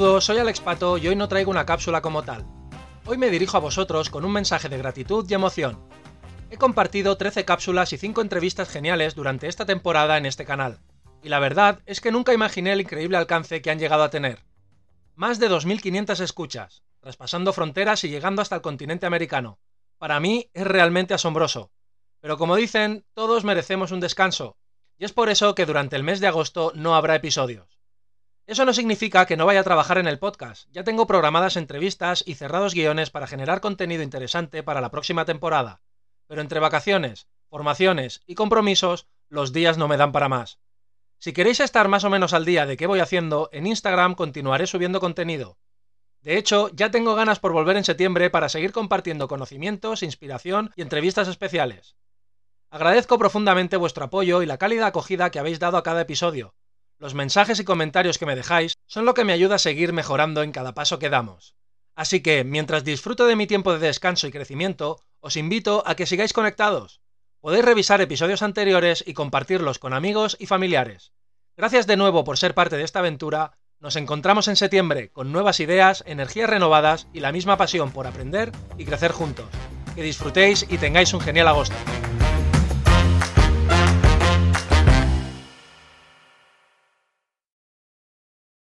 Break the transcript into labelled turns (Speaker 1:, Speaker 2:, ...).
Speaker 1: amigos, soy Alex Pato y hoy no traigo una cápsula como tal. Hoy me dirijo a vosotros con un mensaje de gratitud y emoción. He compartido 13 cápsulas y 5 entrevistas geniales durante esta temporada en este canal, y la verdad es que nunca imaginé el increíble alcance que han llegado a tener. Más de 2.500 escuchas, traspasando fronteras y llegando hasta el continente americano. Para mí es realmente asombroso. Pero como dicen, todos merecemos un descanso, y es por eso que durante el mes de agosto no habrá episodios. Eso no significa que no vaya a trabajar en el podcast, ya tengo programadas entrevistas y cerrados guiones para generar contenido interesante para la próxima temporada, pero entre vacaciones, formaciones y compromisos, los días no me dan para más. Si queréis estar más o menos al día de qué voy haciendo, en Instagram continuaré subiendo contenido. De hecho, ya tengo ganas por volver en septiembre para seguir compartiendo conocimientos, inspiración y entrevistas especiales. Agradezco profundamente vuestro apoyo y la cálida acogida que habéis dado a cada episodio, los mensajes y comentarios que me dejáis son lo que me ayuda a seguir mejorando en cada paso que damos. Así que, mientras disfruto de mi tiempo de descanso y crecimiento, os invito a que sigáis conectados. Podéis revisar episodios anteriores y compartirlos con amigos y familiares. Gracias de nuevo por ser parte de esta aventura. Nos encontramos en septiembre con nuevas ideas, energías renovadas y la misma pasión por aprender y crecer juntos. Que disfrutéis y tengáis un genial agosto.